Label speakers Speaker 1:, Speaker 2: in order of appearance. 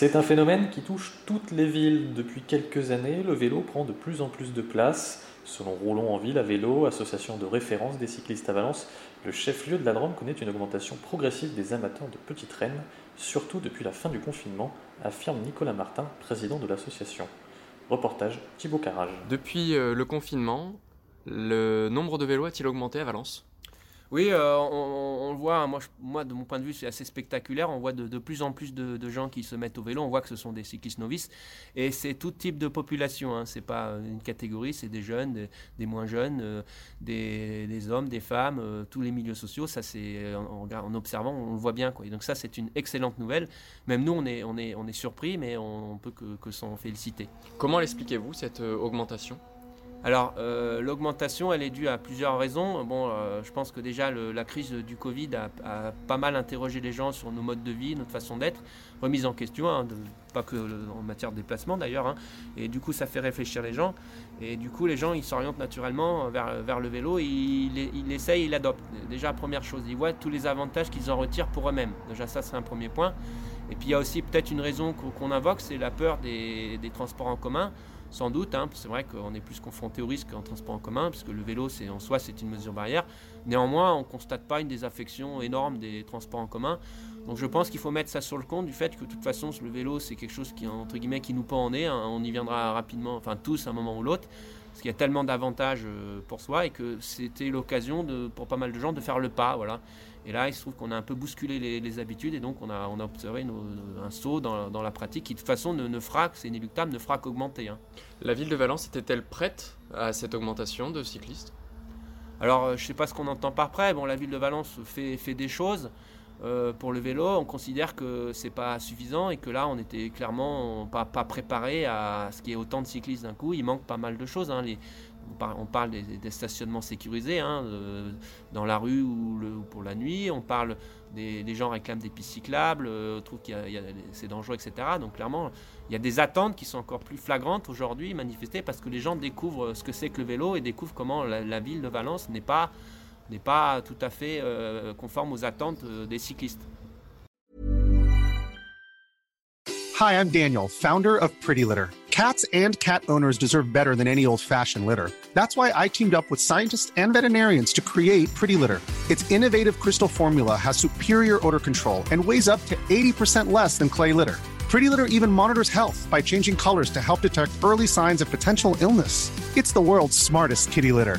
Speaker 1: C'est un phénomène qui touche toutes les villes. Depuis quelques années, le vélo prend de plus en plus de place. Selon Roulons en ville à vélo, association de référence des cyclistes à Valence, le chef-lieu de la Drôme connaît une augmentation progressive des amateurs de petites rennes, surtout depuis la fin du confinement, affirme Nicolas Martin, président de l'association. Reportage Thibaut Carrage.
Speaker 2: Depuis euh, le confinement, le nombre de vélos a-t-il augmenté à Valence?
Speaker 3: Oui, euh, on, le voit, hein, moi, de mon point de vue c'est assez spectaculaire, on voit de, plus en plus de, gens qui se mettent au vélo, on voit que ce sont des cyclistes novices, et c'est tout type de population, hein. c'est pas une catégorie, c'est des jeunes, des, moins jeunes, euh, des, hommes, des femmes, euh, tous les milieux sociaux, ça c'est en, en, observant, on le voit bien. Quoi. Et donc ça c'est une excellente nouvelle, même nous on est, on on surpris, mais on, ne peut que, que s'en féliciter.
Speaker 2: Comment l'expliquez-vous cette augmentation?
Speaker 3: Alors, euh, l'augmentation, elle est due à plusieurs raisons. Bon, euh, je pense que déjà la crise du Covid a, pas mal interrogé les gens sur nos modes de vie, notre façon d'être, remise en question, hein, pas que en matière de déplacement d'ailleurs. Hein. et du coup, ça fait réfléchir les gens. Et du coup, les gens, ils s'orientent naturellement vers, le vélo, ils, ils essayent, ils l'adoptent. Déjà, première chose, ils voient tous les avantages qu'ils en retirent pour eux-mêmes. Déjà, ça, c'est un premier point. Et puis, il y a aussi peut-être une raison qu'on invoque, c'est la peur des transports en commun. Sans doute, hein, c'est vrai qu'on est plus confronté au risque en transport en commun, puisque le vélo, en soi, c'est une mesure barrière. Néanmoins, on ne constate pas une désaffection énorme des transports en commun. Donc je pense qu'il faut mettre ça sur le compte du fait que de toute façon, le vélo, c'est quelque chose qui, entre guillemets, qui nous pend en nez. Hein. on y viendra rapidement, enfin tous, à un moment ou l'autre, parce qu'il y a tellement d'avantages euh, pour soi et que c'était l'occasion pour pas mal de gens de faire le pas. Voilà. Et là, il se trouve qu'on a un peu bousculé les, habitudes et donc on a, on a observé un saut dans, la pratique qui de toute façon ne, ne fera, c'est inéluctable, ne fera qu'augmenter. Hein.
Speaker 2: La ville de Valence était-elle prête à cette augmentation de cyclistes?
Speaker 3: Alors, euh, je ne sais pas ce qu'on entend par prêt. Bon, la ville de Valence fait, fait des choses. Euh, pour le vélo, on considère que c'est pas suffisant et que là, on était clairement pas, préparé à ce qu'il y ait autant de cyclistes d'un coup. Il manque pas mal de choses. Hein. Les, on parle des, stationnements sécurisés hein, euh, dans la rue ou, pour la nuit. On parle des, gens réclament des pistes cyclables, euh, trouvent que c'est dangereux, etc. Donc clairement, il y a des attentes qui sont encore plus flagrantes aujourd'hui manifestées parce que les gens découvrent ce que c'est que le vélo et découvrent comment la, ville de Valence n'est pas, n'est pas tout à fait euh, conforme aux attentes euh, des cyclistes.
Speaker 4: Hi, I'm Daniel, founder of Pretty Litter. Cats and cat owners deserve better than any old-fashioned litter. That's why I teamed up with scientists and veterinarians to create Pretty Litter. Its innovative crystal formula has superior odor control and weighs up to 80% less than clay litter. Pretty Litter even monitors health by changing colors to help detect early signs of potential illness. It's the world's smartest kitty litter.